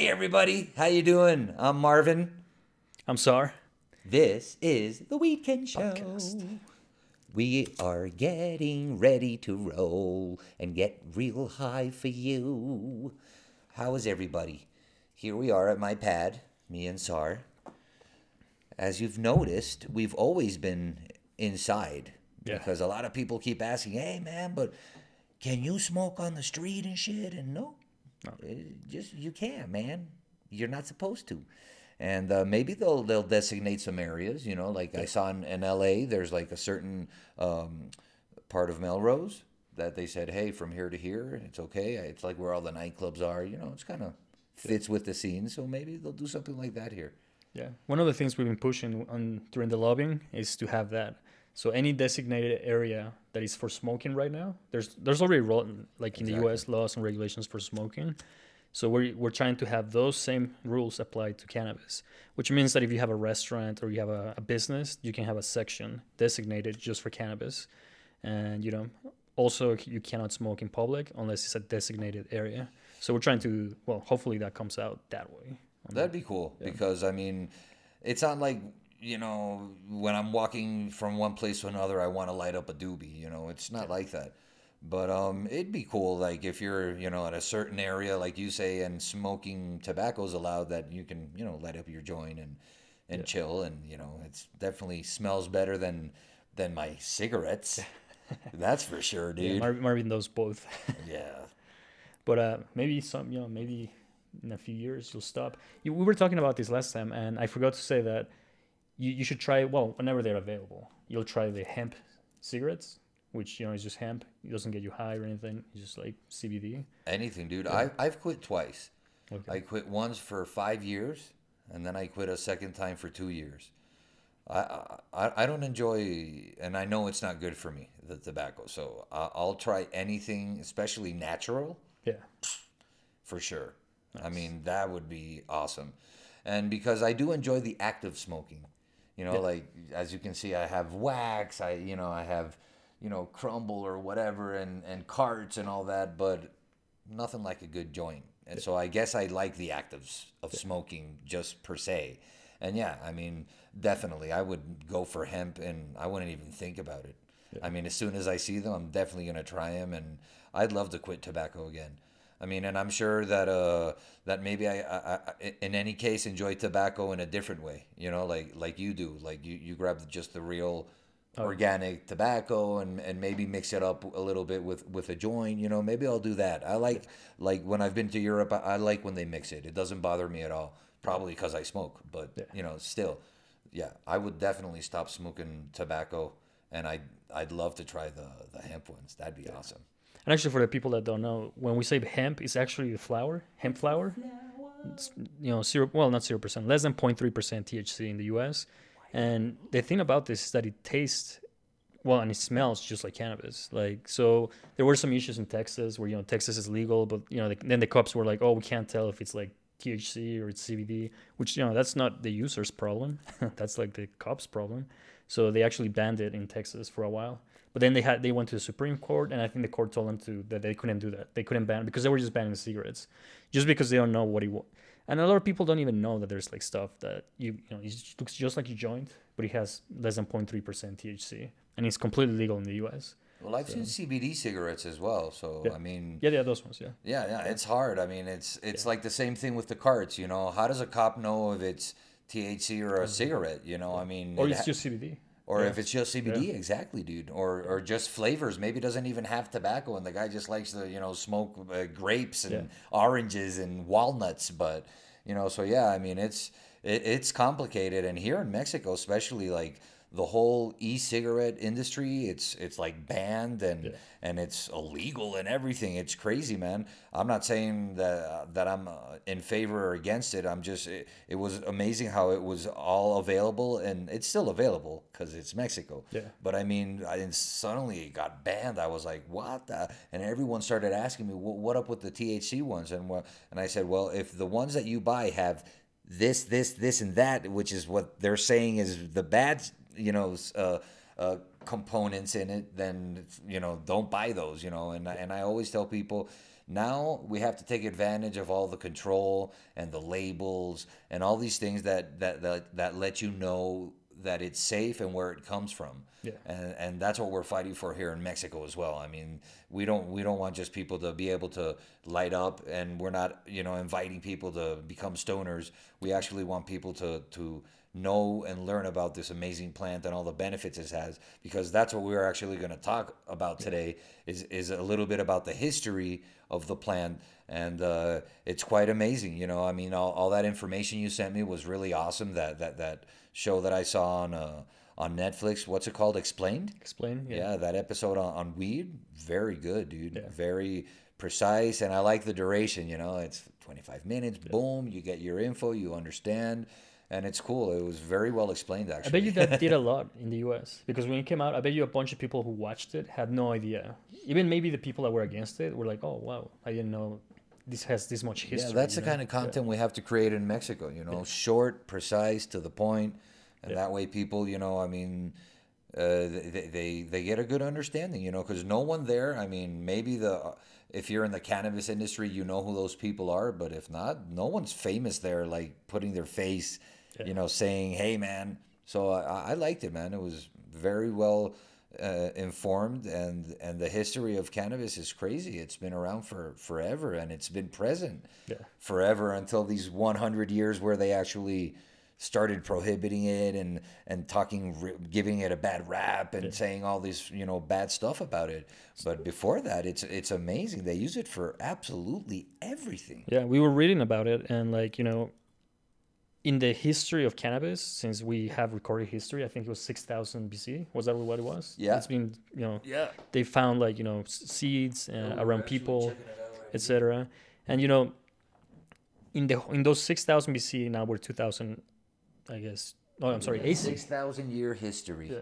Hey everybody, how you doing? I'm Marvin. I'm sorry. This is the Weedkend Show. Podcast. We are getting ready to roll and get real high for you. How is everybody? Here we are at my pad, me and Sar. As you've noticed, we've always been inside Yeah. because a lot of people keep asking, "Hey man, but can you smoke on the street and shit?" And no, Uh, just you can't, man. You're not supposed to. And uh, maybe they'll they'll designate some areas. You know, like I saw in, in L.A. There's like a certain um, part of Melrose that they said, "Hey, from here to here, it's okay." It's like where all the nightclubs are. You know, it's kind of fits with the scene. So maybe they'll do something like that here. Yeah. One of the things we've been pushing on during the lobbying is to have that. So any designated area that is for smoking right now, there's there's already like in the U.S. laws and regulations for smoking. So we're we're trying to have those same rules applied to cannabis, which means that if you have a restaurant or you have a, a business, you can have a section designated just for cannabis, and you know also you cannot smoke in public unless it's a designated area. So we're trying to well, hopefully that comes out that way. That'd be cool because I mean, it's not like you know when I'm walking from one place to another, I want to light up a doobie. You know, it's not like that. But um, it'd be cool, like if you're you know at a certain area, like you say, and smoking tobacco is allowed, that you can you know light up your joint and and chill, and you know it's definitely smells better than than my cigarettes. That's for sure, Yeah, dude. Marvin, Marvin knows both. Yeah. but uh, maybe some, you know, maybe in a few years you'll stop. You, we were talking about this last time, and I forgot to say that you, you should try. Well, whenever they're available, you'll try the hemp cigarettes, which you know is just hemp. It doesn't get you high or anything. It's just like CBD. Anything, dude. I I've quit twice. Okay. I quit once for five years, and then I quit a second time for two years. I I, I don't enjoy, and I know it's not good for me, the tobacco. So I, I'll try anything, especially natural, Yeah. for sure. I mean, that would be awesome. And because I do enjoy the act of smoking, you know, like as you can see, I have wax, I you know, I have you know crumble or whatever, and and carts and all that, but nothing like a good joint. And so I guess I like the act of of smoking just per se. And yeah, I mean, definitely, I would go for hemp, and I wouldn't even think about it. I mean, as soon as I see them, I'm definitely gonna try them, and I'd love to quit tobacco again. I mean, and I'm sure that uh that maybe I, I, I in any case enjoy tobacco in a different way. You know, like like you do. Like you you grab just the real organic tobacco and and maybe mix it up a little bit with with a joint. You know, maybe I'll do that. I like like when I've been to Europe. I, I like when they mix it. It doesn't bother me at all. Probably because I smoke, but you know, still, yeah, I would definitely stop smoking tobacco, and I I'd love to try the the hemp ones. That'd be awesome. And actually, for the people that don't know, when we say hemp, it's actually the flower, hemp flower. It's, you know, zero. Well, not zero percent, less than 0.3 percent THC in the U.S. And the thing about this is that it tastes well and it smells just like cannabis. Like so, there were some issues in Texas where you know Texas is legal, but you know the, then the cops were like, oh, we can't tell if it's like THC or it's CBD, which you know that's not the user's problem. that's like the cops' problem. So they actually banned it in Texas for a while. But then they had they went to the Supreme Court, and I think the court told them to that they couldn't do that. They couldn't ban because they were just banning cigarettes, just because they don't know what he was. And a lot of people don't even know that there's like stuff that you you know it looks just like a joint, but it has less than 0.3 percent THC, and it's completely legal in the U.S. Well, I've seen CBD cigarettes as well. So I mean, Yeah, yeah, those ones, yeah. Yeah, yeah, it's hard. I mean, it's it's like the same thing with the carts. You know, how does a cop know if it's THC or a mm-hmm. cigarette? You know, I mean, Or it's ha- just CBD. Or if it's just CBD, exactly, dude. Or or just flavors. Maybe it doesn't even have tobacco, and the guy just likes to you know smoke uh, grapes and oranges and walnuts. But you know, so yeah, I mean, it's it, it's complicated, and here in Mexico, especially like the whole e-cigarette industry it's it's like banned and and it's illegal and everything. It's crazy man. I'm not saying that that i'm uh, in favor or against it. I'm just it, it was amazing how it was all available and it's still available because it's mexico. Yeah. but i mean I, and suddenly it got banned. I was like what the? and everyone started asking me what, what up with the thc ones? And what and i said well if the ones that you buy have this, this, this, and that, which is what they're saying is the bad, you know, uh, uh, components in it, then you know, don't buy those. You know, and I- and I always tell people, Now we have to take advantage of all the control and the labels and all these things that that that, that let you know that it's safe and where it comes from. Yeah. And and that's what we're fighting for here in Mexico as well. I mean, we don't we don't want just people to be able to light up and we're not, you know, inviting people to become stoners. We actually want people to to know and learn about this amazing plant and all the benefits it has because that's what we're actually going to talk about today is is a little bit about the history of the plant. And uh, it's quite amazing you know i mean all, all that information you sent me was really awesome that that that show that i saw on uh, on netflix. What's it called? Explained? Explain. yeah, that episode on, on weed. Very good dude. Yeah. very precise and i like the duration you know it's 25 minutes boom you get your info you understand and it's cool it was very well explained actually. I bet you that did a lot in the U.S. because when it came out, I bet you a bunch of people who watched it had no idea. Even maybe the people that were against it were like, "Oh wow, I didn't know this has this much history." yeah that's the know? kind of content we have to create in mexico you know short precise to the point and that way people you know i mean uh, they, they they get a good understanding you know because no one there i mean maybe the if you're in the cannabis industry you know who those people are but if not no one's famous there like putting their face you know saying hey man. So i, I liked it man. It was very well uh, informed and and the history of cannabis is crazy. It's been around for forever and it's been present Yeah. forever until these 100 years where they actually started prohibiting it and and talking giving it a bad rap and saying all this you know bad stuff about it. But before that it's it's amazing. They use it for absolutely everything. Yeah, we were reading about it, and like you know, in the history of cannabis, since we have recorded history, I think it was six thousand BC. Was that what it was? Yeah. it's been you know yeah they found like you know seeds uh, around people, etc. And you know, in the in those six thousand BC, now we're two thousand, I guess. Oh, I'm sorry, AC. 6000 year history Yeah.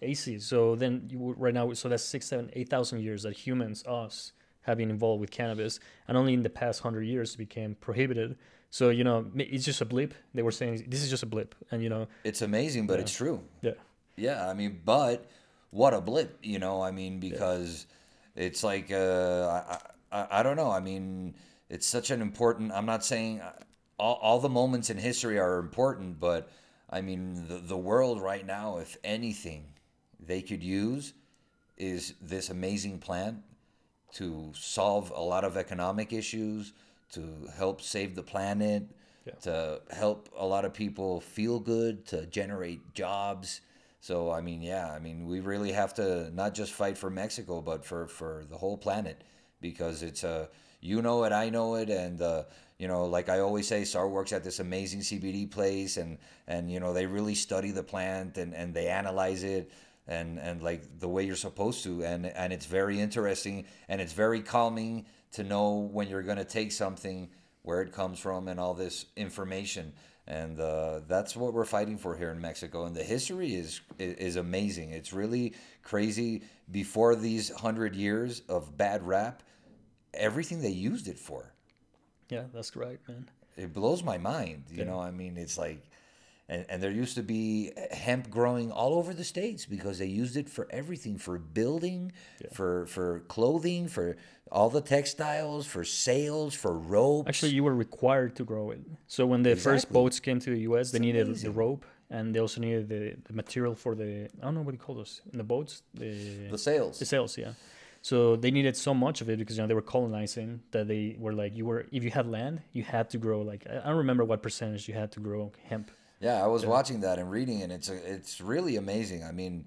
AC. So then you right now, so that's six, seven, eight thousand years that humans, us, have been involved with cannabis, and only in the past hundred years it became prohibited. So you know, it's just a blip. They were saying this is just a blip, and you know, it's amazing but it's true yeah, Yeah, I mean, but what a blip, you know. I mean, because it's like uh, I, I I don't know. I mean, it's such an important. I'm not saying uh, all, all the moments in history are important, but I mean, the the world right now, if anything, they could use is this amazing plant to solve a lot of economic issues, to help save the planet, Yeah. to help a lot of people feel good, to generate jobs. So I mean, yeah, I mean, we really have to not just fight for Mexico, but for for the whole planet, because it's a you know it, I know it, and uh, you know, like I always say, SAR works at this amazing CBD place, and and you know they really study the plant and and they analyze it and and like the way you're supposed to and and it's very interesting and it's very calming to know when you're going to take something where it comes from and all this information. And uh, that's what we're fighting for here in Mexico. And the history is is, amazing. It's really crazy. Before these 100 years of bad rap everything they used it for. Yeah, that's right, man. it blows my mind. You know, I mean, it's like, and, and there used to be hemp growing all over the states because they used it for everything, for building, for for clothing, for all the textiles, for sails, for ropes. Actually, you were required to grow it. So when the first boats came to the U.S., they needed the rope, and they also needed the, the material for the I don't know what you call those in the boats. The the sails. The sails, yeah. So they needed so much of it because you know they were colonizing that they were like you were if you had land you had to grow like I I don't remember what percentage you had to grow hemp. Yeah, I was watching that and reading it. It's a, it's really amazing. I mean,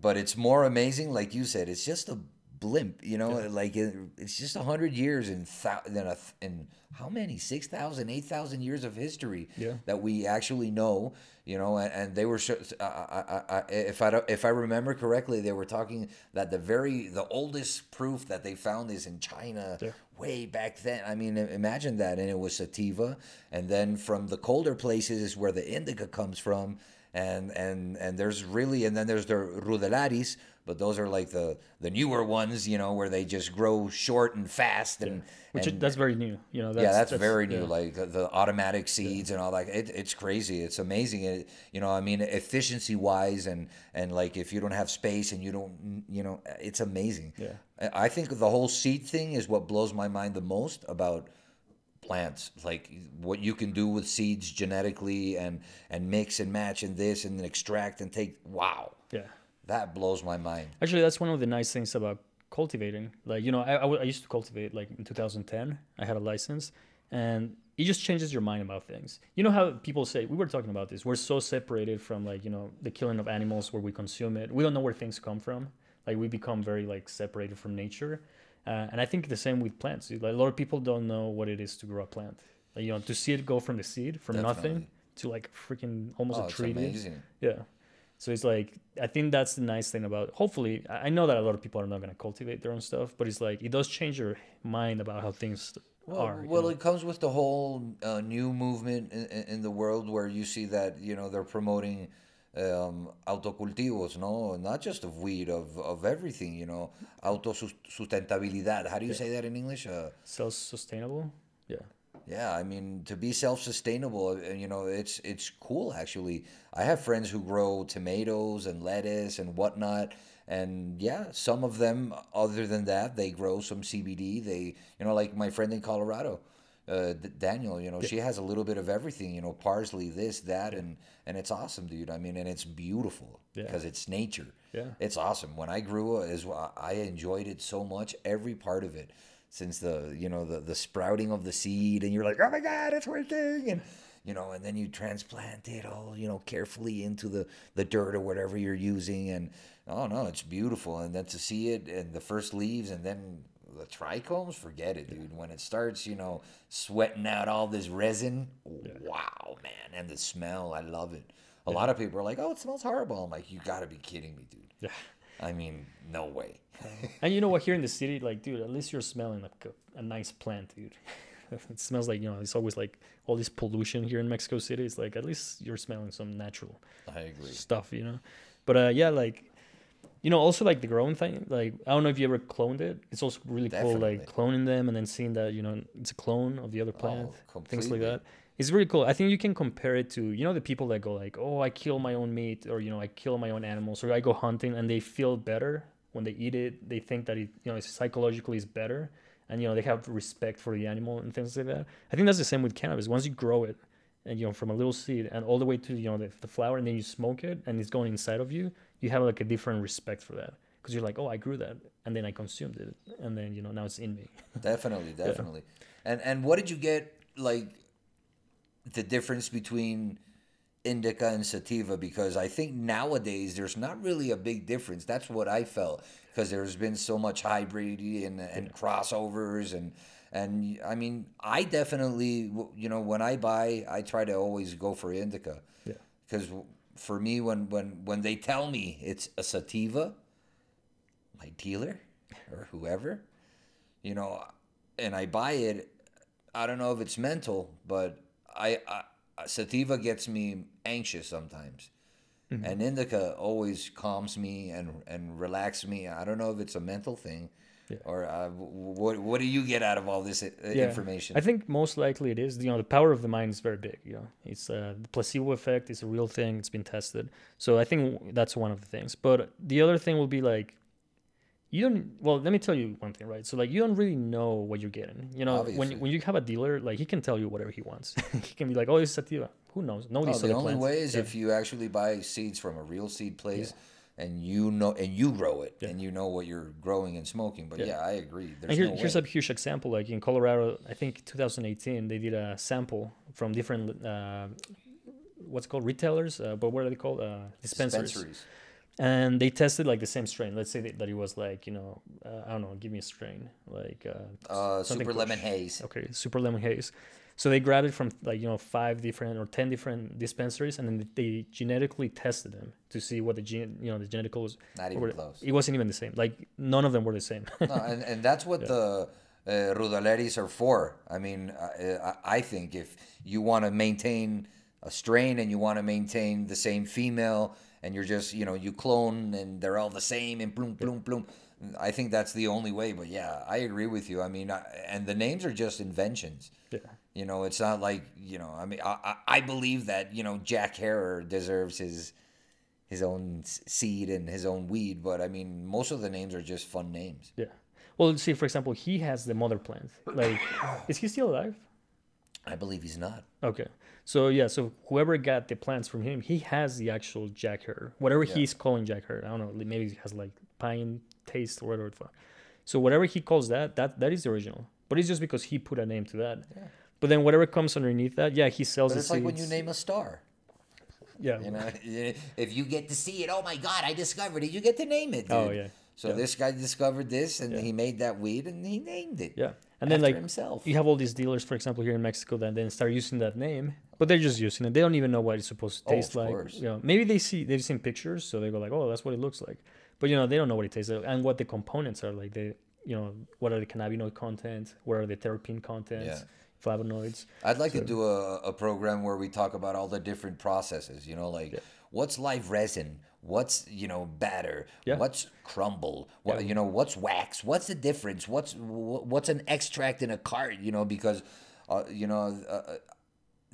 but it's more amazing, like you said. It's just a blimp, you know. Like it, it's just a hundred years in thou, in, a, in how many 6,000, 8,000 years of history Yeah. that we actually know, you know. And, and they were, I, I, I, if I don't, if I remember correctly, they were talking that the very the oldest proof that they found is in China Yeah. Way back then. I mean, imagine that. And it was sativa. And then from the colder places is where the indica comes from. And and and there's really and then there's the ruderalis, but those are like the the newer ones, you know, where they just grow short and fast and Which and, that's very new, you know. That's, yeah, that's, very new. yeah. Like the, the automatic seeds and all that. It, it's crazy. It's amazing. It, you know, I mean, efficiency wise, and and like if you don't have space and you don't, you know, it's amazing. Yeah. I I think the whole seed thing is what blows my mind the most about plants like what you can do with seeds genetically and and mix and match and this and then extract and take wow Yeah. that blows my mind Actually, that's one of the nice things about cultivating. Like, you know, I I used to cultivate like in 2010. I had a license, and it just changes your mind about things. You know how people say, we were talking about this, we're so separated from like, you know, the killing of animals where we consume it. We don't know where things come from. Like, we become very like separated from nature. Uh, and I think the same with plants. Like, a lot of people don't know what it is to grow a plant. Like, you know, to see it go from the seed, from nothing to like freaking almost oh a tree. amazing Yeah. So it's like I think that's the nice thing about. Hopefully, I know that a lot of people are not gonna cultivate their own stuff, but it's like it does change your mind about how things Well, are. you well know? it comes with the whole uh, new movement in in the world where you see that you know they're promoting um, autocultivos, no, not just of weed, of, of everything, you know, autosustentabilidad. How do you say that in English? Uh, self-sustainable. Yeah. yeah, I mean to be self-sustainable, uh, you know, it's it's cool actually. I have friends who grow tomatoes and lettuce and whatnot, and yeah, some of them, other than that, they grow some CBD. They, you know, like my friend in Colorado, uh, D- Daniel. You know, she has a little bit of everything. You know, parsley, this, that, and and it's awesome, dude. I mean, and it's beautiful Yeah. because it's nature. Yeah. It's awesome. When I grew up, is I enjoyed it so much, every part of it, since the you know the the sprouting of the seed, and you're like, oh my god, it's working, and you know, and then you transplant it all you know carefully into the the dirt or whatever you're using, and oh no, it's beautiful, and then to see it and the first leaves, and then the trichomes, forget it, dude. When it starts, you know, sweating out all this resin, wow, man, and the smell, I love it. A lot of people are like, "Oh, it smells horrible." I'm like, "You got to be kidding me, dude." Yeah. I mean, no way. And you know what? Here in the city, like, dude, at least you're smelling like a, a nice plant, dude. it smells like you know. It's always like all this pollution here in Mexico City. It's like at least you're smelling some natural I agree. stuff, you know. But uh, yeah, like you know, also like the growing thing. Like I don't know if you ever cloned it. It's also really cool, like cloning them and then seeing that you know it's a clone of the other oh, plant, Oh, things like that. It's really cool. I think you can compare it to you know the people that go like, oh, I kill my own meat, or you know, I kill my own animals, or I go hunting and they feel better when they eat it. They think that it you know psychologically is better, and you know they have respect for the animal and things like that. I think that's the same with cannabis. Once you grow it, and you know from a little seed and all the way to you know the, the flower, and then you smoke it and it's going inside of you, you have like a different respect for that because you're like, oh, I grew that, and then I consumed it, and then you know now it's in me. Definitely, definitely. And and what did you get like the difference between indica and sativa because I think nowadays there's not really a big difference. That's what I felt because there's been so much hybrid and, and crossovers and and I mean I definitely you know when I buy I try to always go for indica. Yeah. Because for me when when when they tell me it's a sativa, my dealer or whoever, you know, and I buy it, I don't know if it's mental, but I, I sativa gets me anxious sometimes, mm-hmm. and indica always calms me and and relaxes me. I don't know if it's a mental thing, Yeah. or uh, what what do you get out of all this uh, information? I think most likely it is. You know, the power of the mind is very big. You know, it's uh, the placebo effect is a real thing. It's been tested. So I think that's one of the things. But the other thing will be like, you don't. Well, let me tell you one thing, right? So like, you don't really know what you're getting. You know, Obviously. when when you have a dealer, like he can tell you whatever he wants. he can be like, oh, it's sativa. Who knows? No, Oh, the only plants. way is Yeah. if you actually buy seeds from a real seed place. And you know, and you grow it, and you know what you're growing and smoking. But Yeah. yeah, I agree. There's And here, no here's way. a huge example. Like in Colorado, I think 2018, they did a sample from different, uh, what's called retailers, uh, but what are they called? Uh, dispensaries. dispensaries. And they tested like the same strain. Let's say that, that it was like, you know, uh, I don't know, give me a strain. Like, uh, Uh, super lemon haze. okay, super lemon haze. So they grabbed it from like, you know, five different or 10 different dispensaries and then they genetically tested them to see what the gene, you know, the genetic was. Not even were- close. It wasn't even the same. Like, none of them were the same. no, and, and that's what the uh, Ruderalis are for. I mean, I, I think if you want to maintain a strain and you want to maintain the same female, and you're just, you know, you clone and they're all the same and bloom, bloom, bloom. I think that's the only way. But yeah, I agree with you. I mean, I, and the names are just inventions. yeah. You know, it's not like you know. I mean, I, I, I believe that you know Jack Herer deserves his his own seed and his own weed, but I mean, most of the names are just fun names. Yeah. Well, see, for example, he has the mother plant. Like, is he still alive? I believe he's not. Okay. So yeah, so whoever got the plants from him, he has the actual Jack Herer. Whatever Yeah. he's calling Jack Herer. I don't know. Maybe it has like pine taste or whatever. So whatever he calls that, that that is the original. But it's just because he put a name to that. Yeah. But then whatever comes underneath that, yeah, he sells But it's like when you name a star. Yeah. You know, if you get to see it, oh my God, I discovered it. You get to name it. Oh, dude. Oh, yeah. So Yeah. this guy discovered this, and Yeah. he made that weed, and he named it. Yeah. And then like himself. you have all these dealers, for example, here in Mexico, that then start using that name, but they're just using it. They don't even know what it's supposed to Oh, taste of like. course. You know, maybe they see they've seen pictures, so they go like, "Oh, that's what it looks like," but you know, they don't know what it tastes like and what the components are like. They, you know, what are the cannabinoid content? What are the terpene contents? Flavonoids. I'd like So- to do a, a program where we talk about all the different processes. You know, like Yeah. what's live resin, what's you know batter, Yeah. what's crumble, what Yeah. you know what's wax, what's the difference, what's what's an extract in a cart. You know, because uh, you know uh, uh,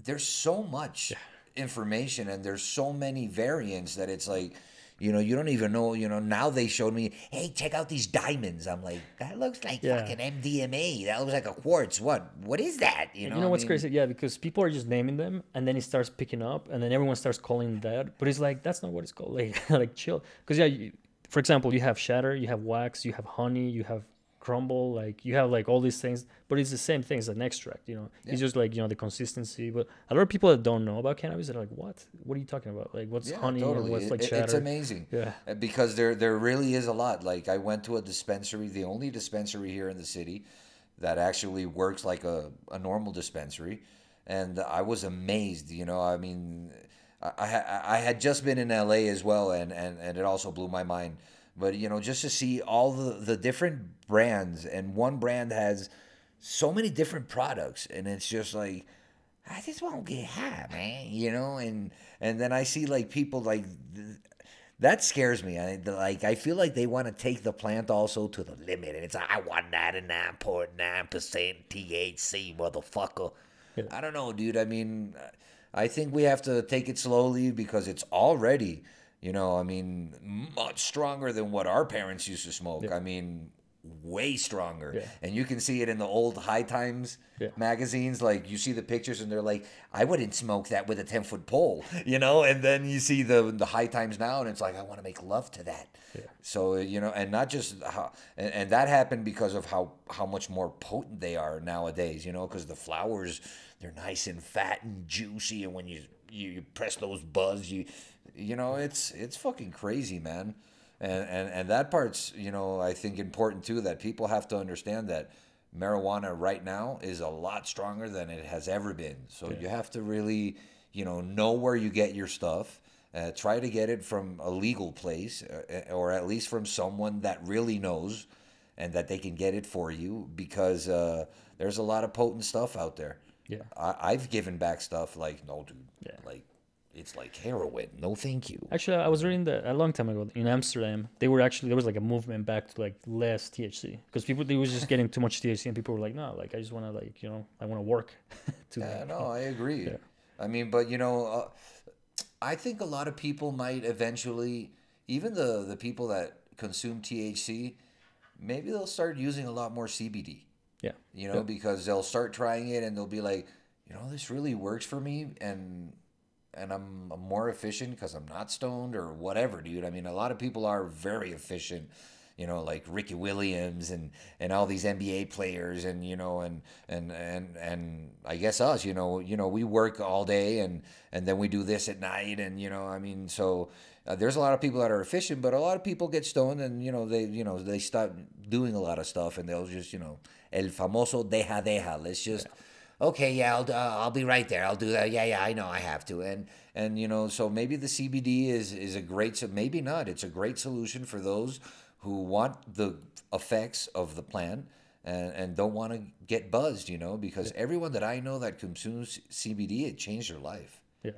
there's so much information and there's so many variants that it's like. You know, you don't even know. You know, now they showed me, hey, check out these diamonds. I'm like, that looks like Yeah. fucking MDMA. That looks like a quartz. What? What is that? You know, You know, know, I what's mean- crazy? Yeah, because people are just naming them, and then it starts picking up, and then everyone starts calling that. But it's like that's not what it's called. Like, like chill. Because yeah, you, for example, you have shatter, you have wax, you have honey, you have crumble, like you have like all these things, but it's the same thing as an extract. You know, Yeah. it's just like you know the consistency. But a lot of people that don't know about cannabis are like, what? What are you talking about? Like, what's honey and what's It- like it- It's amazing. Yeah. Uh, Because there there really is a lot. Like I went to a dispensary, the only dispensary here in the city that actually works like a, a normal dispensary. And I was amazed, you know. I mean, I, I, I had just been in LA as well, and, and, and it also blew my mind. But, you know, just to see all the, the different brands, and one brand has so many different products, and it's just like, ah, I just won't get high, man. You know, and and then I see like people like th- that scares me. I like I feel like they want to take the plant also to the limit, and it's like, I want ninety nine point nine percent THC, motherfucker. Yeah. I don't know, dude. I mean, I think we have to take it slowly because it's already, you know, I mean, much stronger than what our parents used to smoke. Yeah. I mean, way stronger. Yeah. And you can see it in the old High Times Yeah. magazines. Like you see the pictures, and they're like, "I wouldn't smoke that with a ten foot pole," you know. And then you see the the High Times now, and it's like, "I want to make love to that." Yeah. So you know, and not just how, and, and that happened because of how how much more potent they are nowadays. You know, because the flowers they're nice and fat and juicy, and when you you, you press those buds, you you know, it's it's fucking crazy, man. And, and and that part's you know I think important too that people have to understand that marijuana right now is a lot stronger than it has ever been. So you have to really you know know where you get your stuff. Uh, try to get it from a legal place, uh, or at least from someone that really knows, and that they can get it for you because uh, there's a lot of potent stuff out there. Yeah. I, I've given back stuff like no, dude, Yeah. like it's like heroin. No, thank you. Actually, I was reading that a long time ago in Amsterdam. They were actually there was like a movement back to like less THC because people they was just getting too much THC and people were like, no, like I just want to like you know I want to work. to Yeah, like, no, I agree. Yeah. I mean, but you know, uh, I think a lot of people might eventually, even the the people that consume THC, maybe they'll start using a lot more CBD. Yeah. You know, Yeah. because they'll start trying it and they'll be like, you know, this really works for me, and and I'm, I'm more efficient because I'm not stoned or whatever, dude. I mean, a lot of people are very efficient. You know, like Ricky Williams and, and all these NBA players, and you know, and and and and I guess us, you know, you know, we work all day, and and then we do this at night, and you know, I mean, so uh, there's a lot of people that are efficient, but a lot of people get stoned, and you know, they you know they stop doing a lot of stuff, and they'll just you know, el famoso deja deja. Let's just okay, yeah, I'll, uh, I'll be right there. I'll do that. Yeah, yeah, I know I have to. And and you know, so maybe the CBD is is a great, so maybe not. It's a great solution for those who want the effects of the plant and and don't want to get buzzed. You know, because everyone that I know that consumes CBD, it changed their life. Yeah.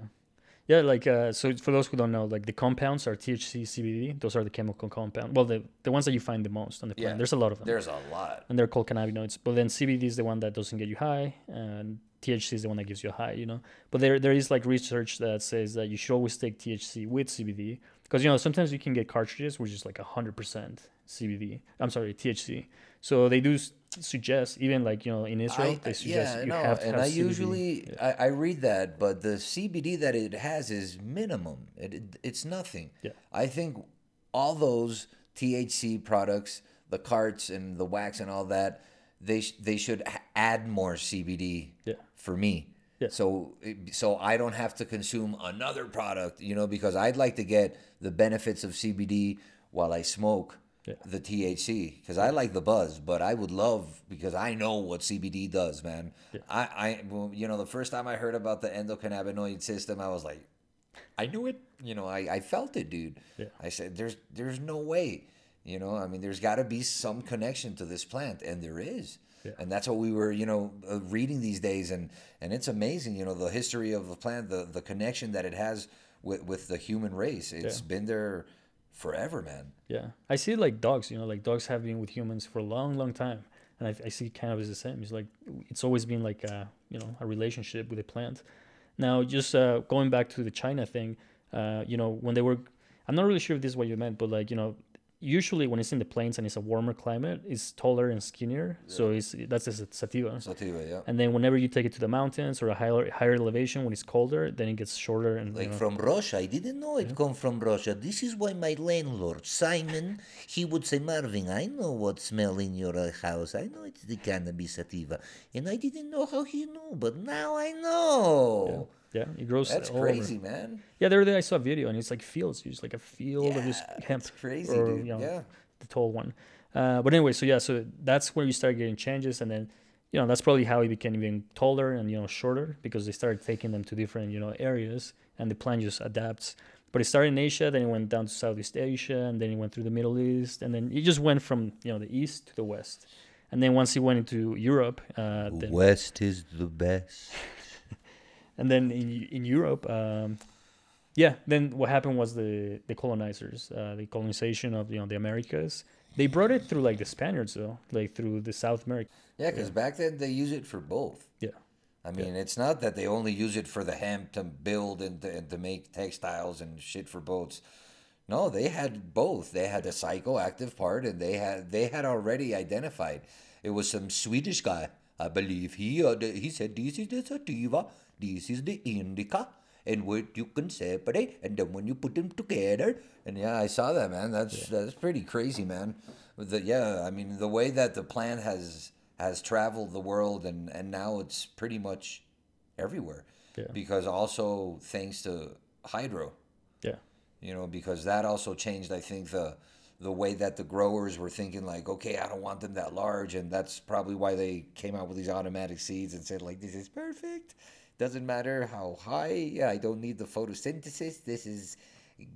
Yeah, like uh, so for those who don't know, like the compounds are THC, CBD. Those are the chemical compounds. Well, the the ones that you find the most on the plant. Yeah. There's a lot of them, There's a lot. and they're called cannabinoids. But then CBD is the one that doesn't get you high, and THC is the one that gives you a high, you know. But there there is like research that says that you should always take THC with CBD because you know sometimes you can get cartridges which is like hundred percent CBD. I'm sorry, THC. So they do suggest even like you know in Israel I- they suggest yeah, you no, have to and have I CBD. usually Yeah. I, I read that, but the CBD that it has is minimum. It, it it's nothing. Yeah. I think all those THC products, the carts and the wax and all that, they sh- they should add more CBD. Yeah. For me. Yeah. So so I don't have to consume another product, you know, because I'd like to get the benefits of CBD while I smoke Yeah. the THC because I like the buzz, but I would love because I know what CBD does, man. I, I, well, you know, the first time I heard about the endocannabinoid system, I was like, I knew it. You know, I, I felt it, dude. Yeah. I said, there's, there's no way. You know, I mean, there's got to be some connection to this plant, and there is. Yeah. And that's what we were, you know, uh, reading these days, and and it's amazing, you know, the history of the plant, the the connection that it has with with the human race. It's Yeah. been there forever, man. Yeah, I see like dogs. You know, like dogs have been with humans for a long, long time, and I, I see cannabis the same. It's like it's always been like a you know a relationship with a plant. Now, just uh, going back to the China thing, uh, you know, when they were, I'm not really sure if this is what you meant, but like you know, usually when it's in the plains and it's a warmer climate, it's taller and skinnier. So it's that's a sativa. Sativa, yeah. And then whenever you take it to the mountains or a higher higher elevation, when it's colder, then it gets shorter and you Like know, from Russia. I didn't know it come from Russia. This is why my landlord, Simon, he would say, Marvin, I know what smell in your uh, house. I know it's the cannabis sativa. And I didn't know how he knew, but now I know. yeah, it grows. That's all over. crazy, man. Yeah, the other day I saw a video and it's like fields, just like a field of just hemp. it's crazy, or, dude. you know, Yeah. the tall one. Uh, but anyway, so yeah, so that's where you start getting changes, and then you know that's probably how it became even taller and you know shorter because they started taking them to different you know areas, and the plant just adapts. But it started in Asia, then it went down to Southeast Asia, and then it went through the Middle East, and then it just went from you know the east to the west, and then once it went into Europe, uh, then West is the best. and then in in Europe, um, yeah, then what happened was the the colonizers, uh, the colonization of you know the Americas. They brought it through like the Spaniards though, like through the South America. Yeah, because back then they use it for both. Yeah, I mean, it's not that they only use it for the hemp to build and to, and to make textiles and shit for boats. No, they had both. They had the psychoactive part, and they had they had already identified. It was some Swedish guy, I believe. He uh, he said, "This is the sativa, this is the indica, and what you can separate, and then when you put them together." And yeah, I saw that, man. That's that's pretty crazy, man. The, yeah, I mean, the way that the plant has has traveled the world, and and now it's pretty much everywhere. Yeah. Because also thanks to hydro yeah, you know because that also changed i think the the way that the growers were thinking like okay i don't want them that large and that's probably why they came out with these automatic seeds and said like this is perfect. Doesn't matter how high. Yeah, i don't need the photosynthesis. This is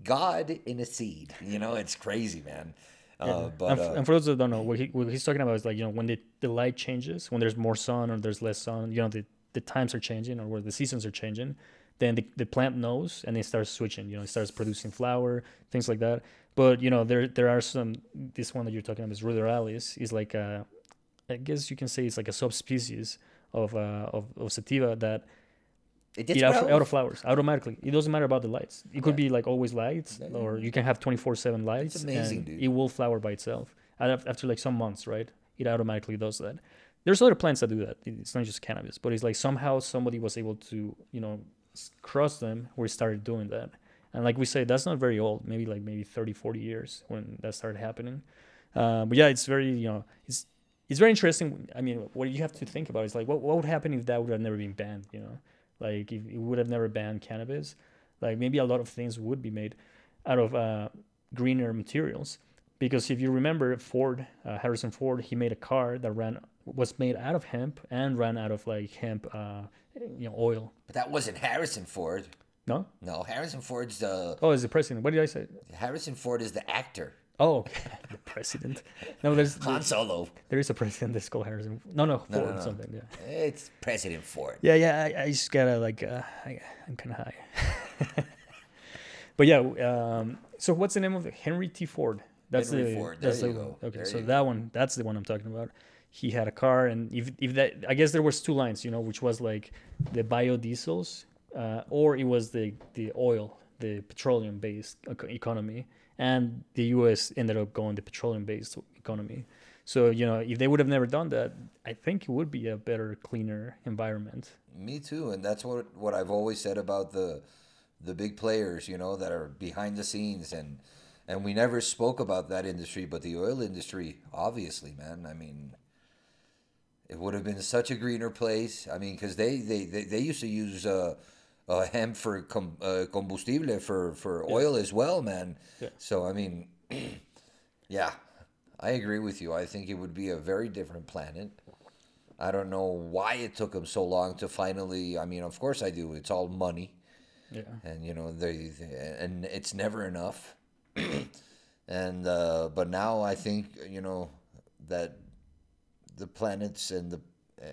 god in a seed. You know it's crazy man. Uh, but and, f- uh, and for those that don't know, what, he, what he's talking about is like you know when the, the light changes, when there's more sun or there's less sun, you know the, the times are changing or where the seasons are changing, then the, the plant knows and it starts switching. You know, it starts producing flower, things like that. But you know there there are some. This one that you're talking about is ruderalis. Is like a, I guess you can say it's like a subspecies of uh, of, of sativa that it gets out, out of flowers automatically. It doesn't matter about the lights. It could be like always lights, or you can have twenty four seven lights. amazing, and dude. It will flower by itself And after like some months, right? It automatically does that. There's other plants that do that. It's not just cannabis, but it's like somehow somebody was able to, you know, cross them where it started doing that. And like we say, that's not very old. Maybe like maybe 30, 40 years when that started happening. Uh, but yeah, it's very, you know, it's it's very interesting. I mean, what you have to think about is like, what, what would happen if that would have never been banned? You know, like if it would have never banned cannabis, like maybe a lot of things would be made out of uh, greener materials. Because if you remember, Ford, uh, Harrison Ford, he made a car that ran was made out of hemp and ran out of like hemp, uh, you know, oil. but that wasn't harrison ford No, no harrison ford's the oh, is the president? What did I say? harrison ford is the actor Oh, okay. the president. No, there's han solo there is a president that's called Harrison. No, no, Ford no, no. something. Yeah. it's president ford Yeah, yeah. I, I just gotta like, uh, I, I'm kind of high. but yeah, um, so what's the name of it? Henry T. Ford. That's Henry the Ford, that's there the go, Okay, there so that one, that's the one I'm talking about. he had a car, and if if that, I guess there was two lines, you know, which was like the biodiesels, uh, or it was the the oil, the petroleum based economy, and the U.S. ended up going the petroleum based economy. So you know, if they would have never done that, I think it would be a better, cleaner environment. Me too, and that's what what I've always said about the the big players, you know, that are behind the scenes and and we never spoke about that industry, but the oil industry, obviously, man. I mean, it would have been such a greener place. I mean, because they, they, they, they used to use uh, uh, hemp for com- uh, combustible for, for yeah. oil as well, man. Yeah. So, I mean, yeah, I agree with you. I think it would be a very different planet. I don't know why it took them so long to finally. I mean, of course I do. It's all money. Yeah. And you know they, they and it's never enough. and uh, but now I think you know that the planets and the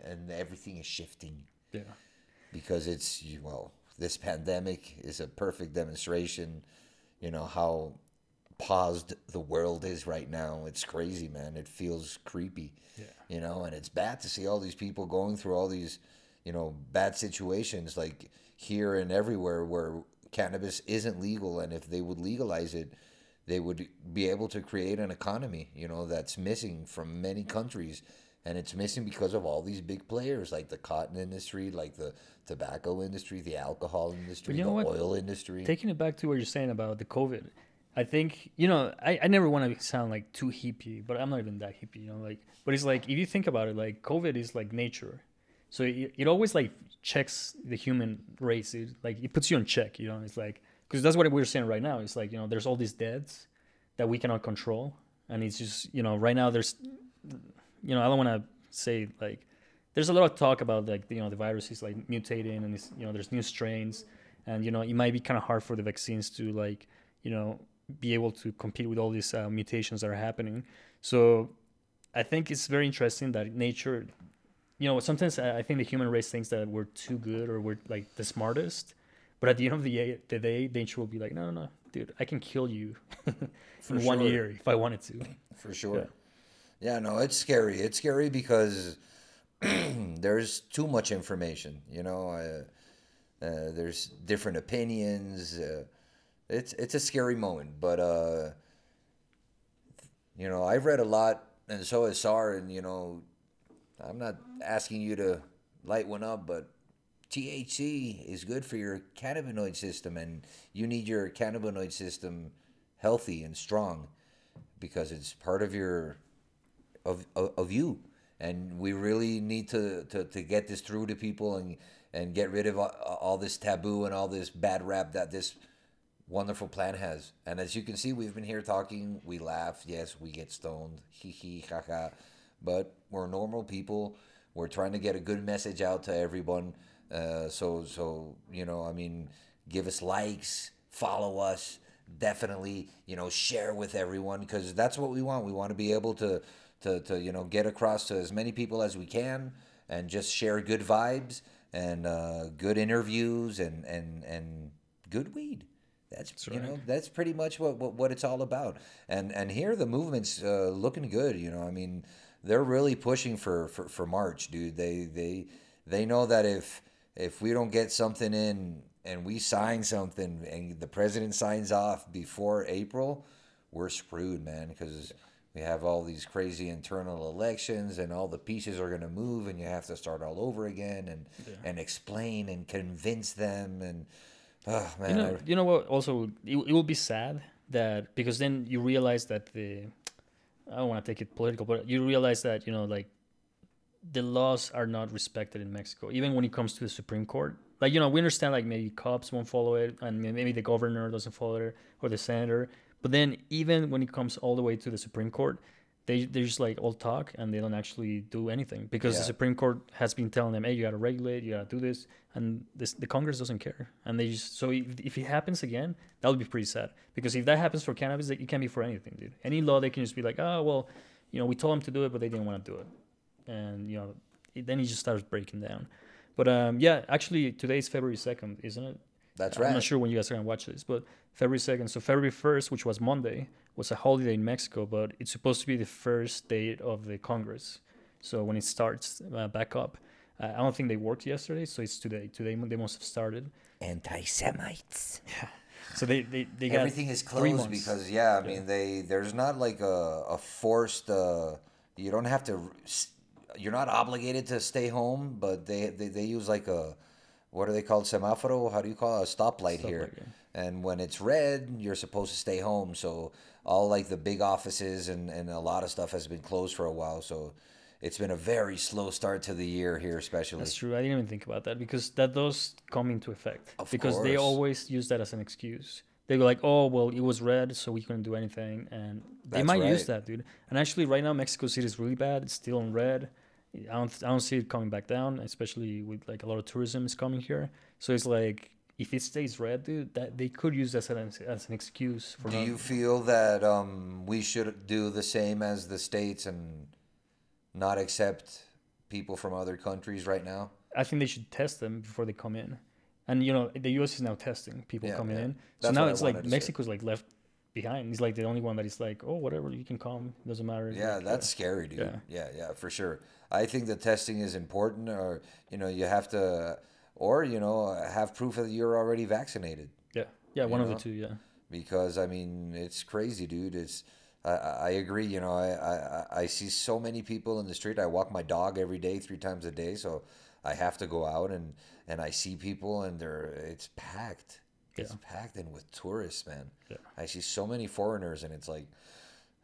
and everything is shifting. Yeah. Because it's well, this pandemic is a perfect demonstration. You know how paused the world is right now. It's crazy, man. It feels creepy. Yeah. You know, and it's bad to see all these people going through all these, you know, bad situations like here and everywhere where cannabis isn't legal and if they would legalize it, they would be able to create an economy, you know, that's missing from many countries. And it's missing because of all these big players like the cotton industry, like the tobacco industry, the alcohol industry, you know the what? oil industry. Taking it back to what you're saying about the COVID, I think, you know, I, I never want to sound like too hippie, but I'm not even that hippie, you know, like, but it's like, if you think about it, like COVID is like nature. So it, it always like checks the human race. It, like it puts you on check, you know, it's like, because that's what we're saying right now. It's like you know, there's all these deaths that we cannot control, and it's just you know, right now there's, you know, I don't want to say like, there's a lot of talk about like you know the virus is like mutating and it's, you know there's new strains, and you know it might be kind of hard for the vaccines to like you know be able to compete with all these uh, mutations that are happening. So I think it's very interesting that nature, you know, sometimes I think the human race thinks that we're too good or we're like the smartest but at the end of the day, the day nature will be like, no, no, no, dude, I can kill you in sure. one year if I wanted to. For sure. Yeah. Yeah, no, it's scary. It's scary because there's too much information. You know, uh, uh, there's different opinions. Uh, it's it's a scary moment, but uh, you know, I've read a lot, and so has SAR, and you know, I'm not asking you to light one up, but THC is good for your cannabinoid system, and you need your cannabinoid system healthy and strong because it's part of your of of, of you. And we really need to, to, to get this through to people and and get rid of all, all this taboo and all this bad rap that this wonderful plant has. And as you can see, we've been here talking. We laugh. Yes, we get stoned. Hee hee ha ha. But we're normal people. We're trying to get a good message out to everyone. Uh, so so you know, I mean, give us likes, follow us, definitely you know share with everyone because that's what we want. We want to be able to to to you know get across to as many people as we can and just share good vibes and uh, good interviews and and and good weed. That's, that's you know that's pretty much what, what, what it's all about. And and here the movement's uh, looking good. You know, I mean, they're really pushing for, for, for March, dude. They they they know that if if we don't get something in and we sign something and the president signs off before April, we're screwed, man, because we have all these crazy internal elections and all the pieces are going to move and you have to start all over again and yeah. and explain and convince them and oh, man, you know, I, you know what also it, it will be sad that because then you realize that the I don't want to take it political but you realize that you know like the laws are not respected in Mexico, even when it comes to the Supreme Court. Like, you know, we understand like maybe cops won't follow it and maybe the governor doesn't follow it or the senator. But then even when it comes all the way to the Supreme Court, they they just like all talk and they don't actually do anything because yeah. the Supreme Court has been telling them, hey, you gotta regulate, you gotta do this, and this the Congress doesn't care. And they just so if, if it happens again, that would be pretty sad because if that happens for cannabis, it can be for anything, dude. Any law they can just be like, oh well, you know, we told them to do it, but they didn't want to do it and you know it, then he just starts breaking down. But um, yeah, actually today is February second, isn't it? That's right. I'm not sure when you guys are gonna watch this, but February second. So February first, which was Monday, was a holiday in Mexico, but it's supposed to be the first date of the Congress. So when it starts uh, back up, uh, I don't think they worked yesterday, so it's today. Today they must have started. Anti-Semites. Yeah. So they they, they got Everything is closed because yeah, I mean they there's not like a, a forced uh you don't have to you're not obligated to stay home, but they they, they use like a what are they called semáforo? How do you call it? a stoplight here? Stoplight, And when it's red, you're supposed to stay home. So all like the big offices and, and a lot of stuff has been closed for a while. So it's been a very slow start to the year here, especially. That's true. I didn't even think about that because that does come into effect. Of because they always use that as an excuse. They go like, "Oh, well, it was red, so we couldn't do anything," and they That's might use that, dude. And actually, right now, Mexico City is really bad. It's still in red. I don't, I don't see it coming back down, especially with like a lot of tourism is coming here. So it's like, if it stays red, dude, that they could use that as, as an excuse for. Do not- you feel that um, we should do the same as the states and not accept people from other countries right now? I think they should test them before they come in. And you know, the US is now testing people Yeah, coming yeah. in. So That's now I it's like wanted to say. Mexico's like left behind. He's like the only one that is like, oh, whatever, you can come, it doesn't matter. Yeah, Like, that's uh, scary, dude. yeah. Yeah. yeah, for sure. I think the testing is important, or you know, you have to, or you know, have proof that you're already vaccinated. yeah, yeah, one of know? the two. Yeah, because I mean it's crazy, dude. It's I, I agree. You know, I, I I- I see so many people in the street. I walk my dog every day, three times a day, so I have to go out and and I see people and they're it's packed. It's Yeah. packed in with tourists, man. Yeah. I see so many foreigners and it's like.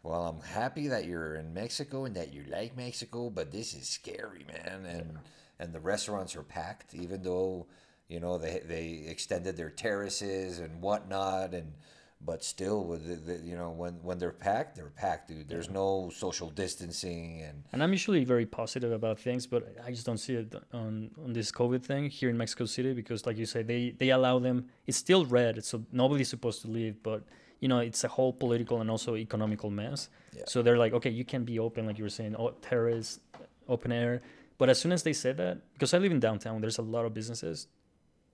Well, I'm happy that you're in Mexico and that you like Mexico, but this is scary, man. And and the restaurants are packed, even though you know they they extended their terraces and whatnot, and but still, with the, the, you know when when they're packed, they're packed, dude. There's no social distancing, and and I'm usually very positive about things, but I just don't see it on on this COVID thing here in Mexico City because, like you say, they they allow them. It's still red, so nobody's supposed to leave, but you know it's a whole political and also economical mess. Yeah. So they're like, okay, you can be open, like you were saying, oh, terrace, open air. But as soon as they said that, because I live in downtown, there's a lot of businesses.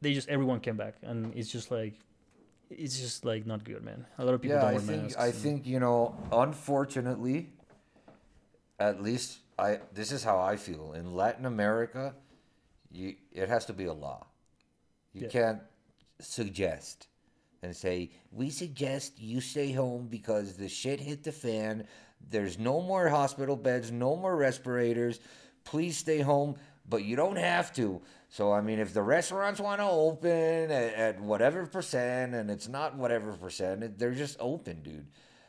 They just everyone came back, and it's just like, it's just like not good, man. A lot of people yeah, don't I wear think masks. I and- think you know, unfortunately, at least I this is how I feel in Latin America. You it has to be a law. You Yeah. can't suggest and say we suggest you stay home because the shit hit the fan. There's no more hospital beds, no more respirators. Please stay home, but you don't have to. So I mean, if the restaurants want to open at, at whatever percent, and it's not whatever percent, it- they're just open, dude.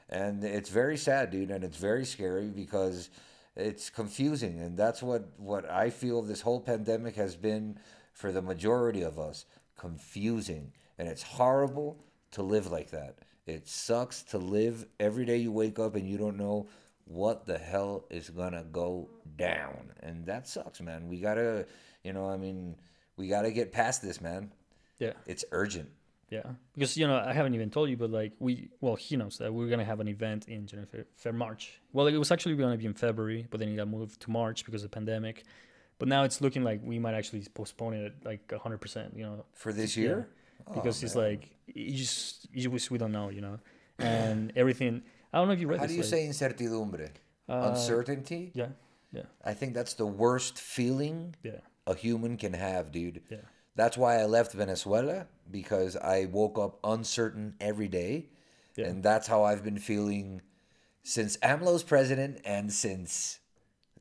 And it's very sad, dude, and it's very scary because it's confusing, and that's what what I feel this whole pandemic has been for the majority of us, confusing, and it's horrible to live like that. It sucks to live every day you wake up and you don't know what the hell is gonna go down, and that sucks, man. We gotta, you know, I mean, we gotta get past this, man. yeah. It's urgent. Yeah, because you know I haven't even told you, but like we, well, he knows that we're gonna have an event in January, Fe- Fe- March. Well, it was actually gonna be in February, but then it got moved to March because of the pandemic. But now it's looking like we might actually postpone it like hundred percent. You know, For this Yeah. year? because Oh, it's like you just you just we don't know, you know, and everything. I don't know if you read How do you like- say incertidumbre? Uh, Uncertainty? Yeah, yeah, I think that's the worst feeling yeah, a human can have, dude. yeah, That's why I left Venezuela because I woke up uncertain every day. Yeah. And that's how I've been feeling since AMLO's president and since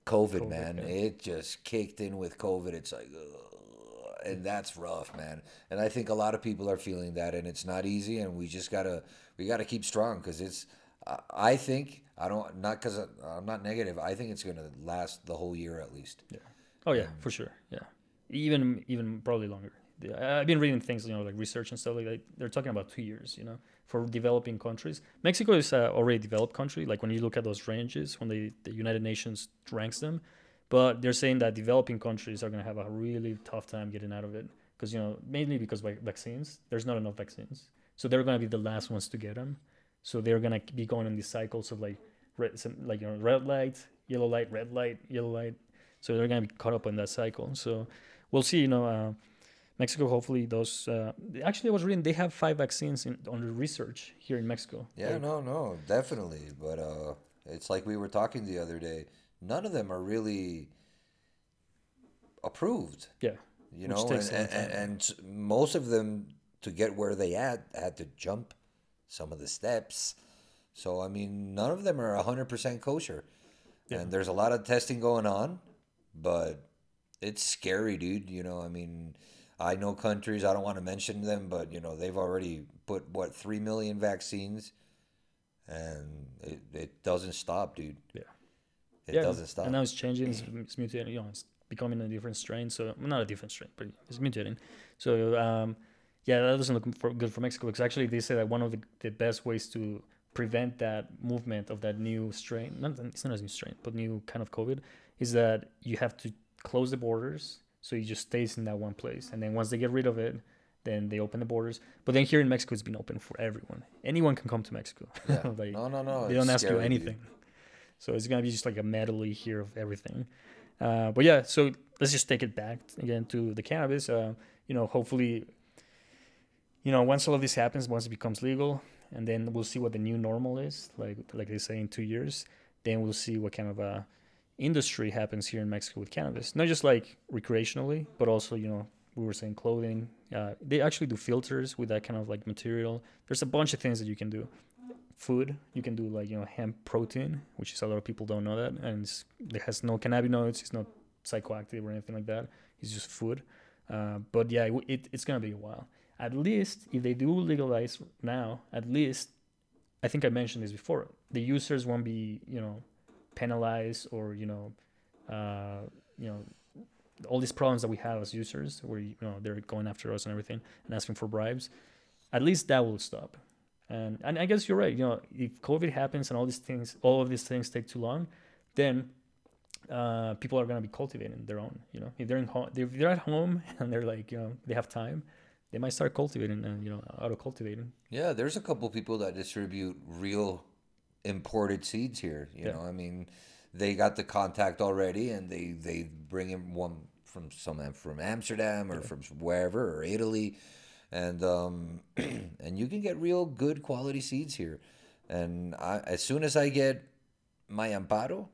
COVID, COVID, man. yeah. It just kicked in with COVID. It's like, ugh, and that's rough, man. And I think a lot of people are feeling that, and it's not easy. And we just gotta, we gotta keep strong because it's. I- I think I don't not because I'm not negative. I think it's gonna last the whole year at least. Oh yeah, um, for sure. Yeah, even even probably longer. I've been reading things, you know, like research and stuff like that. They're talking about two years, you know, for developing countries. Mexico is a already a developed country. Like when you look at those ranges, when they, the United Nations ranks them, but they're saying that developing countries are going to have a really tough time getting out of it because you know mainly because by vaccines, there's not enough vaccines, so they're going to be the last ones to get them. So they're going to be going in these cycles of like red, some, like you know, red light, yellow light, red light, yellow light. So they're going to be caught up in that cycle. So we'll see. You know, uh, Mexico hopefully those. Uh, actually, I was reading they have five vaccines in, under research here in Mexico. Yeah, Like, no, no, definitely. But uh, it's like we were talking the other day. none of them are really approved. Yeah. You know, and, takes a long and, and, time. and s- most of them to get where they at had to jump some of the steps. So I mean, none of them are hundred percent kosher, and there's a lot of testing going on, but it's scary, dude. You know, I mean, I know countries. I don't want to mention them, but you know, they've already put what three million vaccines, and it, it doesn't stop, dude. Yeah. It yeah, doesn't stop. And now it's changing. It's, it's mutating. You know, it's becoming a different strain. So well, not a different strain, but it's mutating. So um, yeah, that doesn't look for, good for Mexico because actually they say that one of the, the best ways to prevent that movement of that new strain, not it's not a new strain, but new kind of COVID, is that you have to close the borders so it just stays in that one place, and then once they get rid of it. Then they open the borders, but then here in Mexico, it's been open for everyone. Anyone can come to Mexico. Yeah. like, no, no, no. they don't ask you scary, dude. anything. So it's gonna be just like a medley here of everything. Uh, but yeah, so let's just take it back again to the cannabis. Uh, you know, hopefully, you know, once all of this happens, once it becomes legal, and then we'll see what the new normal is, like like they say in two years. Then we'll see what kind of a industry happens here in Mexico with cannabis, not just like recreationally, but also you know we were saying clothing. Uh, they actually do filters with that kind of like material. There's a bunch of things that you can do food. You can do like you know hemp protein, which is a lot of people don't know that, and it has no cannabinoids. It's not psychoactive or anything like that. It's just food. Uh, but yeah, it, it, it's gonna be a while. At least if they do legalize now, at least I think I mentioned this before. The users won't be you know penalized or you know uh, you know all these problems that we have as users, where you know they're going after us and everything and asking for bribes. At least that will stop. And and I guess you're right. You know, if COVID happens and all these things, all of these things take too long, then uh, people are gonna be cultivating their own. You know, if they're in home, if they're at home and they're like, you know, they have time, they might start cultivating and you know, auto cultivating. Yeah, there's a couple people that distribute real imported seeds here. You Yeah. know, I mean, they got the contact already, and they they bring in one from some from Amsterdam or from wherever or Italy, and um, and you can get real good quality seeds here. And I, as soon as I get my amparo,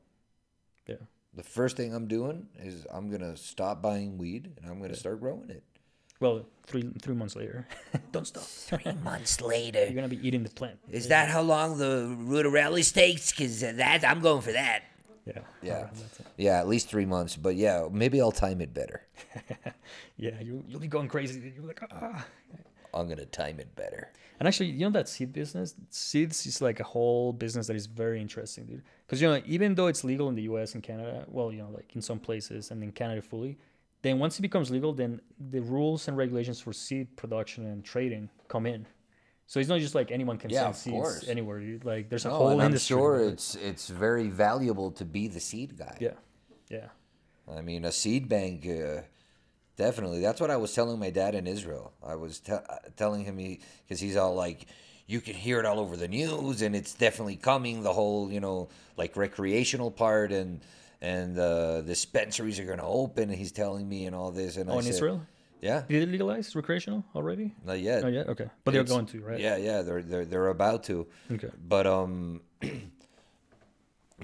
Yeah. the first thing I'm doing is I'm gonna stop buying weed and I'm gonna start growing it. Well, three three months later, don't stop. Three months later. You're gonna be eating the plant. Is that how long the Ruderalis takes? Because that, I'm going for that. Yeah. Yeah, That's yeah, at least three months. But yeah, maybe I'll time it better. Yeah, you you'll be going crazy. You're like ah. I'm gonna time it better. And actually, you know that seed business, seeds is like a whole business that is very interesting, dude. Because you know, even though it's legal in the U.S. and Canada, well, you know, like in some places, and in Canada fully, then once it becomes legal, then the rules and regulations for seed production and trading come in. So it's not just like anyone can Yeah, sell seeds course. anywhere. Like there's a No, whole and I'm sure it's it's very valuable to be the seed guy. yeah, yeah, I mean, a seed bank, uh, definitely. That's what I was telling my dad in Israel. I was te- uh, telling him he because he's all like, you can hear it all over the news, and it's definitely coming. The whole, you know, like recreational part and and uh, dispensaries are going to open. And he's telling me and all this. And Oh, I in said, Israel, yeah, did it legalize recreational already? not yet. Not yet. okay, but they're going to, right? Yeah, yeah, they're they're they're about to. Okay. But um,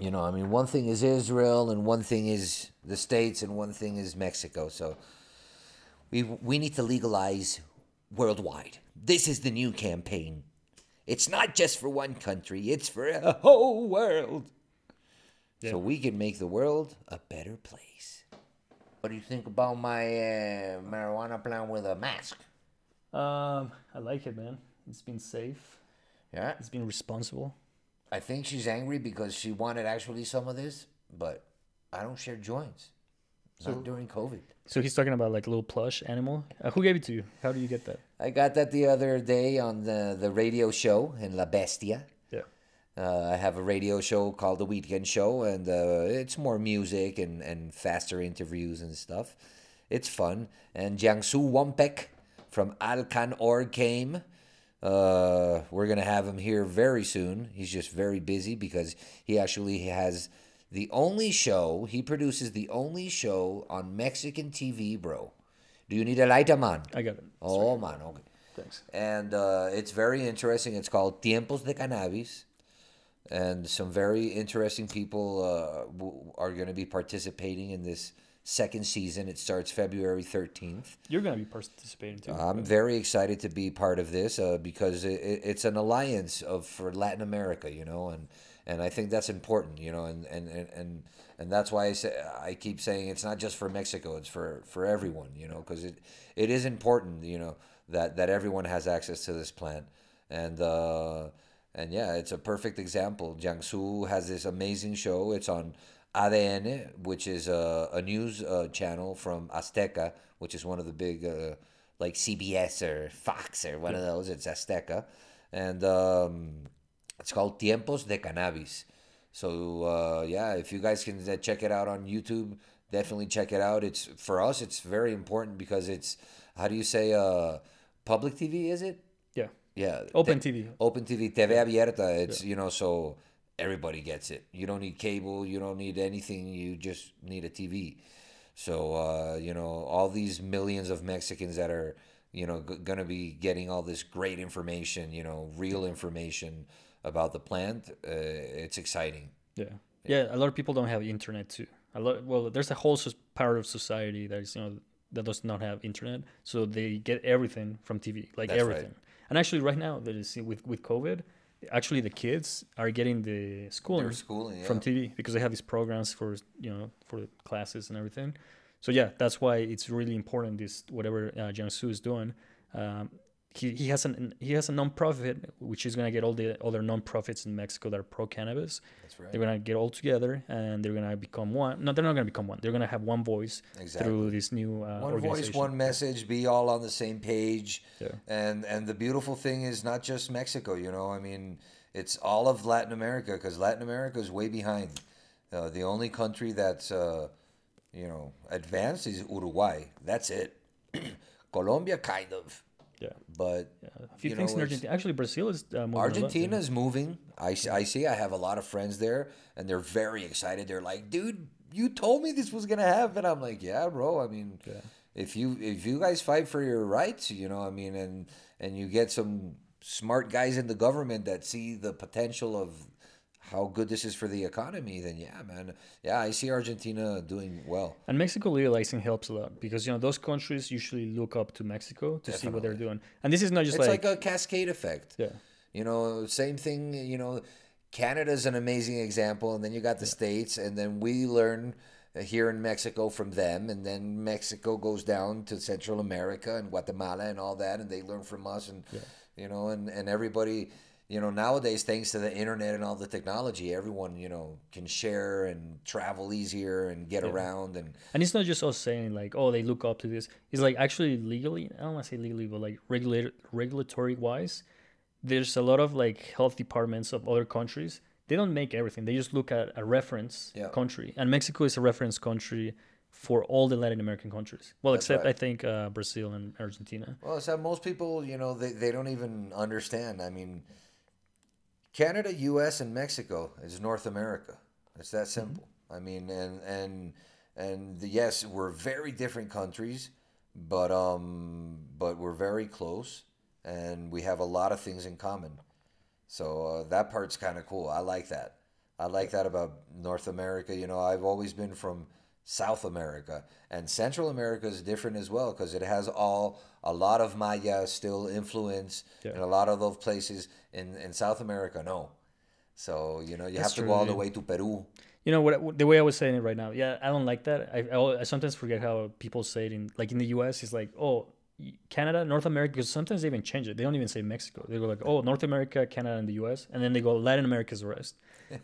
you know, I mean, one thing is Israel, and one thing is the states, and one thing is Mexico. So we we need to legalize worldwide. This is the new campaign. It's not just for one country; it's for a whole world. Yeah. So we can make the world a better place. What do you think about my uh, marijuana plant with a mask? Um, I like it, man. It's been safe. Yeah, It's been responsible. I think she's angry because she wanted actually some of this, but I don't share joints. Not during COVID. So he's talking about like a little plush animal. Uh, who gave it to you? How do you get that? I got that the other day on the, the radio show in La Bestia. Uh, I have a radio show called The Weedkend Show, and uh, it's more music and, and faster interviews and stuff. It's fun. And Jiangsu Wampek from Alcan Org came. Uh, we're going to have him here very soon. He's just very busy because he actually has the only show, he produces the only show on Mexican TV, bro. Do you need a lighter, man? I got it. Oh, man, okay Thanks. and uh, it's very interesting. It's called Tiempos de Cannabis, and some very interesting people uh, w- are going to be participating in this second season. It starts February 13th. You're gonna be participating too. I'm very excited to be part of this uh, because it, it- it's an alliance of for Latin America, you know, and and I think that's important, you know, and and and and, and that's why I say I keep saying it's not just for Mexico, it's for for everyone, you know, because it it is important, you know, that that everyone has access to this plant, and. uh and yeah, it's a perfect example. Jiangsu has this amazing show. It's on ADN, which is a, a news uh, channel from Azteca, which is one of the big, uh, like CBS or Fox or one of those. It's Azteca. And um, it's called Tiempos de Cannabis. So uh, yeah, if you guys can uh, check it out on YouTube, definitely check it out. It's for us, it's very important because it's how do you say uh, public TV? Is it? Yeah. Yeah. Open te- TV. Open TV, TV abierta. It's, you know, so everybody gets it. You don't need cable. You don't need anything. You just need a TV. So, uh, you know, all these millions of Mexicans that are, you know, g- going to be getting all this great information, you know, real information about the plant, uh, it's exciting. Yeah. yeah, A lot of people don't have internet too. A lot. Well, there's a whole part of society that is you know that does not have internet, so they get everything from TV, like That's right. And actually, right now, there is with with COVID, actually the kids are getting the schooling, schooling, from yeah. TV because they have these programs for you know for classes and everything. So yeah, that's why it's really important. This whatever uh, Jiangsu is doing. Um, he, he has an he has a non-profit which is gonna get all the other non-profits in Mexico that are pro cannabis. That's right. They're gonna get all together and they're gonna become one. No, they're not gonna become one. They're gonna have one voice Exactly. through this new uh, one voice, one message, be all on the same page. Yeah. And and the beautiful thing is not just Mexico. You know, I mean, it's all of Latin America because Latin America is way behind. Uh, the only country that's uh, you know advanced is Uruguay. That's it. Colombia, kind of, Yeah. but A few you things know, in Argentina. Actually, Brazil is uh, moving Argentina is moving. I, I see. I have a lot of friends there, and they're very excited. They're like, "Dude, you told me this was gonna happen." I'm like, "Yeah, bro. I mean, if you if you guys fight for your rights, you know, I mean, and and you get some smart guys in the government that see the potential of how good this is for the economy, then yeah, man, yeah, I see Argentina doing well. And Mexico legalizing helps a lot because you know those countries usually look up to Mexico to see what they're doing. And this is not just It's like, like, a cascade effect. yeah, You know, same thing, you know, Canada's an amazing example and then you got the states and then we learn uh, here in Mexico from them and then Mexico goes down to Central America and Guatemala and all that and they learn from us and you know and and everybody you know nowadays thanks to the internet and all the technology everyone you know can share and travel easier and get around and and it's not just us saying like, oh, they look up to this. It's like actually legally. I don't want to say legally, but like regulator regulatory wise, there's a lot of like health departments of other countries. They don't make everything. They just look at a reference Yeah. country, and Mexico is a reference country for all the Latin American countries. Well, except right. I think uh, Brazil and Argentina. Well, that most people, you know, they, they don't even understand. I mean, Canada, U.S., and Mexico is North America. It's that simple. I mean, and and and yes, we're very different countries, but um, but we're very close, and we have a lot of things in common. So uh, that part's kind of cool. I like that. I like that about North America. You know, I've always been from South America, and Central America is different as well because it has all a lot of Maya still influence Yeah. in a lot of those places. In in South America, no. So you know, you That's have to true, go all the way to Peru. You know what? The way I was saying it right now, yeah, I don't like that. I, I, I sometimes forget how people say it in like in the U.S. It's like, oh, Canada, North America, because sometimes they even change it. They don't even say Mexico. They go like, oh, North America, Canada, and the U.S. And then they go Latin America's the rest.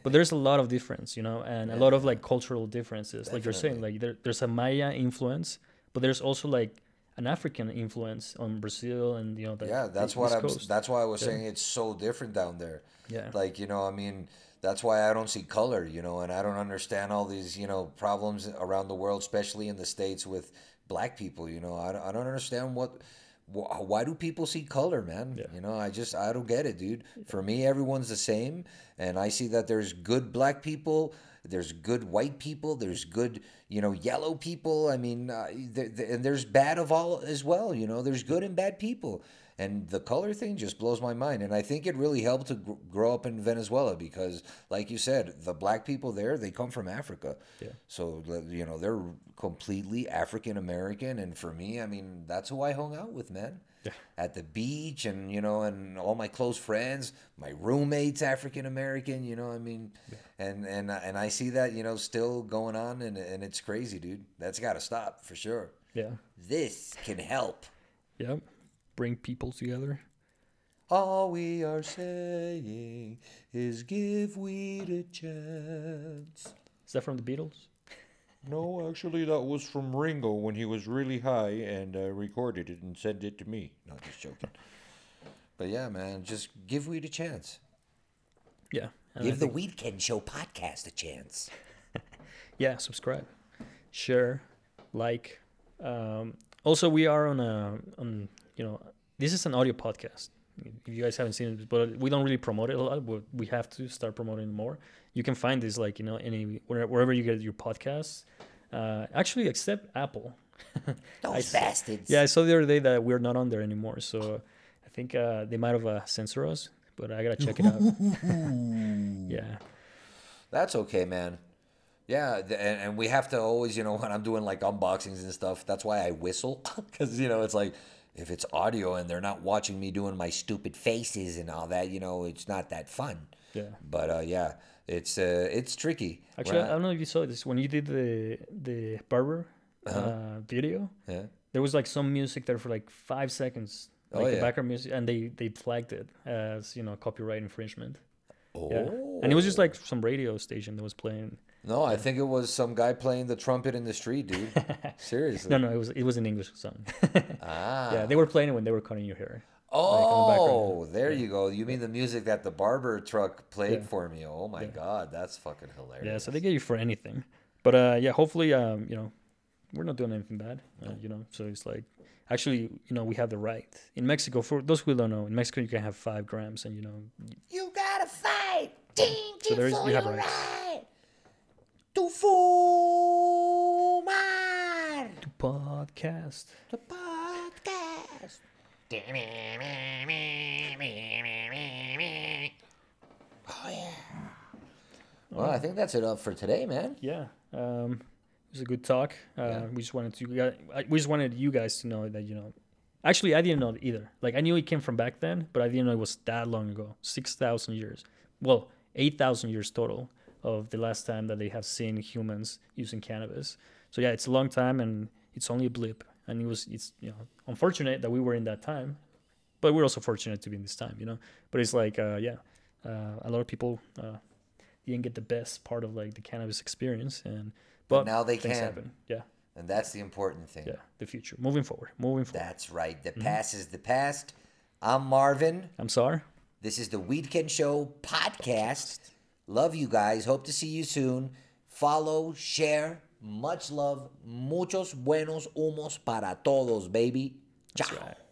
but there's a lot of difference, you know, and a lot of like cultural differences. Like you're saying, like there, there's a Maya influence, but there's also like an African influence on Brazil and you know the Yeah, that's what I'm. That's why I was saying it's so different down there. Yeah. Like you know, I mean, that's why I don't see color. You know, and I don't understand all these you know problems around the world, especially in the states with black people. You know, I don't, I don't understand what. Why do people see color, man? You know, I just I don't get it, dude. For me, everyone's the same, and I see that there's good black people, there's good white people, there's good you know yellow people. I mean, uh, th- th- and there's bad of all as well. You know, there's good and bad people, And the color thing just blows my mind. And I think it really helped to gr- grow up in Venezuela because, like you said, the black people there, they come from Africa. Yeah. So, you know, they're completely African American. And for me, I mean, that's who I hung out with, man. Yeah. At the beach and, you know, and all my close friends, my roommates, African American, you know, I mean, and, and, and I see that, you know, still going on and, and it's crazy, dude. That's got to stop for sure. Yeah. This can help. Yep. Bring people together. All we are saying is give weed a chance. Is that from the Beatles? No, actually, that was from Ringo when he was really high and uh, recorded it and sent it to me. Not just joking. But yeah, man, just give weed a chance. Yeah. Give the think- Weedkend Show podcast a chance. yeah subscribe share like um, also we are on a on you know this is an audio podcast if you guys haven't seen it but we don't really promote it a lot but we have to start promoting more you can find this like you know anywhere wherever you get your podcasts uh, actually except apple Those s- bastards. yeah i saw the other day that we're not on there anymore so i think uh, they might have uh, censored us but i gotta check it out yeah That's okay, man. Yeah, and, and we have to always, you know, when I'm doing like unboxings and stuff, that's why I whistle. Because, you know, it's like if it's audio and they're not watching me doing my stupid faces and all that, you know, it's not that fun. yeah But uh, yeah, it's uh, it's tricky. Actually, When I don't know if you saw this when you did the the barber Uh-huh. uh, video. yeah. There was like some music there for like five seconds, Oh, like the yeah. background music, and they they flagged it as you know copyright infringement. Oh. Yeah, and it was just like some radio station that was playing. No, I think it was some guy playing the trumpet in the street, dude. Seriously. No, no, it was it was an English song. Ah. yeah, they were playing it when they were cutting your hair. Oh, there you go. You mean the music that the barber truck played Yeah. for me? Oh my god, that's fucking hilarious. Yeah, so they get you for anything. But uh, yeah, hopefully, um, you know, we're not doing anything bad. Uh, you know, so it's like actually, you know, we have the right in Mexico. For those who don't know, in Mexico you can have five grams, and you know, You gotta fight. Team, So there is- you have rights. right. To fumar. to podcast. The podcast. Oh, yeah. Well, I think that's it up for today, man. Yeah, um, it was a good talk. Uh, Yeah. We just wanted to, we just wanted you guys to know that you know. Actually, I didn't know either. Like I knew it came from back then, but I didn't know it was that long ago. Six thousand years. Well, eight thousand years total of the last time that they have seen humans using cannabis. So yeah, it's a long time, and it's only a blip. And it was, it's you know, unfortunate that we were in that time, but we're also fortunate to be in this time, you know. But it's like, uh, yeah, uh, a lot of people uh, didn't get the best part of like the cannabis experience, and but, now they can. happen. Yeah, And that's the important thing. yeah, the future, moving forward, moving forward. That's right. Mm-hmm. The past is the past. I'm Marvin. I'm sorry. This is the Weedkend Show podcast. Love you guys. Hope to see you soon. Follow, share. Much love. Muchos buenos humos para todos, baby. Ciao.